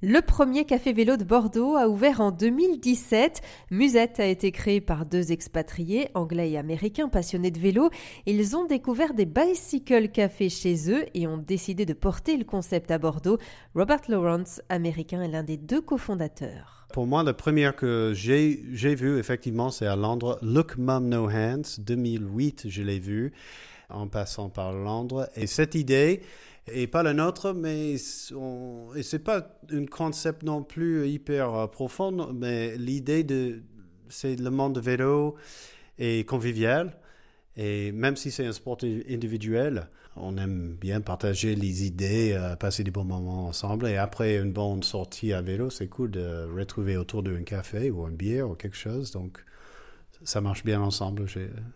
Le premier café vélo de Bordeaux a ouvert en 2017. Musette a été créé par deux expatriés, anglais et américains passionnés de vélo. Ils ont découvert des bicycle cafés chez eux et ont décidé de porter le concept à Bordeaux. Robert Lawrence, américain, est l'un des deux cofondateurs. Pour moi, la première que j'ai vue, effectivement, c'est à Londres. Look Mom No Hands, 2008, je l'ai vu en passant par Londres. Et cette idée, et pas la nôtre, mais on, et c'est pas un concept non plus hyper euh, profond, mais l'idée de, c'est le monde de vélo est convivial. Et même si c'est un sport individuel, on aime bien partager les idées, euh, passer des bons moments ensemble. Et après une bonne sortie à vélo, c'est cool de retrouver autour d'un café ou un bière ou quelque chose. Donc, ça marche bien ensemble,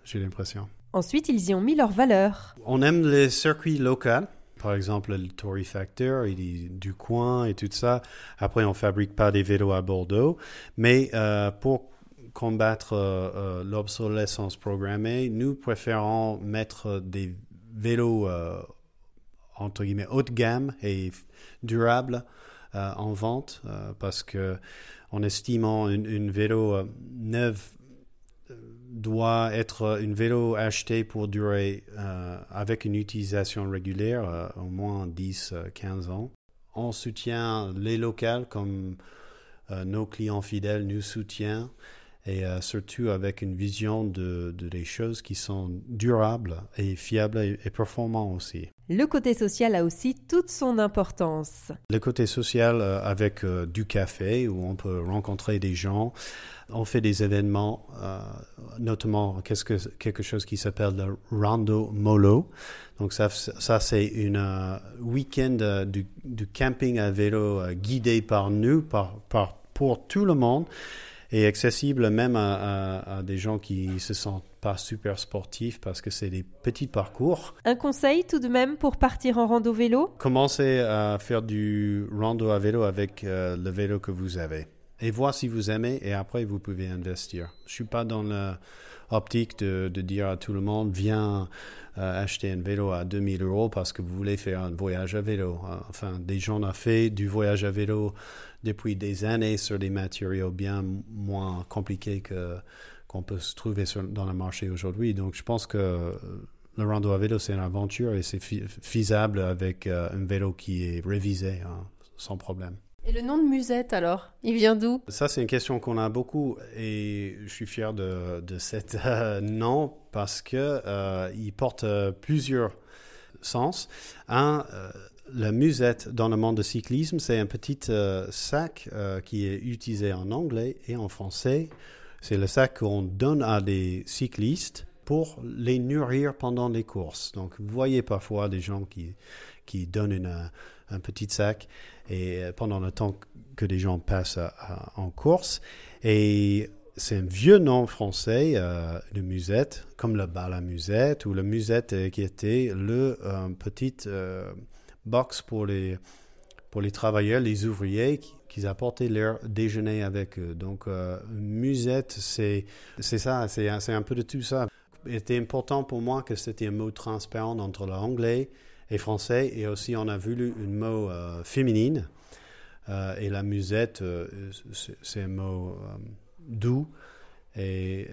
j'ai l'impression. Ensuite, ils y ont mis leurs valeurs. On aime les circuits locaux par exemple le Tory Factor, il est du coin et tout ça. Après, on fabrique pas des vélos à Bordeaux, mais euh, pour combattre euh, euh, l'obsolescence programmée, nous préférons mettre des vélos entre guillemets haut de gamme et durables en vente parce que en estimant une, une vélo neuve doit être une vélo acheté pour durer euh, avec une utilisation régulière, euh, au moins 10-15 ans. On soutient les locales comme euh, nos clients fidèles nous soutiennent et surtout avec une vision de, des choses qui sont durables et fiables et, et performantes aussi. Le côté social a aussi toute son importance. Le côté social avec du café où on peut rencontrer des gens, on fait des événements, euh, notamment qu'est-ce que, quelque chose qui s'appelle le Rando Molo. Donc ça, ça c'est une euh, week-end euh, du, camping à vélo guidé par nous, par, par, pour tout le monde et accessible même à, des gens qui se sentent pas super sportifs parce que c'est des petits parcours. Un conseil tout de même pour partir en rando vélo? Commencez à faire du rando à vélo avec le vélo que vous avez et voir si vous aimez et après vous pouvez investir. Je suis pas dans l'optique de, dire à tout le monde viens euh, acheter un vélo à 2000 euros parce que vous voulez faire un voyage à vélo. Euh, enfin, des gens ont fait du voyage à vélo depuis des années sur des matériaux bien moins compliqués qu'on peut se trouver dans le marché aujourd'hui. Donc, je pense que le rando à vélo, c'est une aventure et c'est faisable avec euh, un vélo qui est révisé hein, sans problème. Et le nom de Musette alors, il vient d'où? Ça c'est une question qu'on a beaucoup et je suis fier de, de cet euh, nom parce que euh, il porte euh, plusieurs sens. Un, la musette dans le monde du cyclisme, c'est un petit sac qui est utilisé en anglais et en français. C'est le sac qu'on donne à des cyclistes pour les nourrir pendant les courses. Donc, vous voyez parfois des gens qui, qui donnent une, un petit sac et euh, pendant le temps que les gens passent en course. Et c'est un vieux nom français, euh, le musette, comme le bal à musette, ou le musette euh, qui était le petit box pour les, pour les travailleurs, les ouvriers qui, apportaient leur déjeuner avec eux. Donc, musette, c'est ça, c'est un peu de tout ça. Il était important pour moi que c'était un mot transparent entre l'anglais et français. Et aussi, on a voulu un mot euh, féminine. Euh, et la musette, euh, c'est un mot doux et,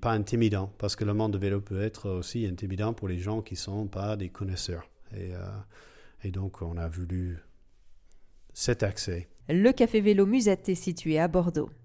pas intimidant. Parce que le monde de vélo peut être aussi intimidant pour les gens qui ne sont pas des connaisseurs. Et donc, on a voulu cet accès. Le café vélo Musette est situé à Bordeaux.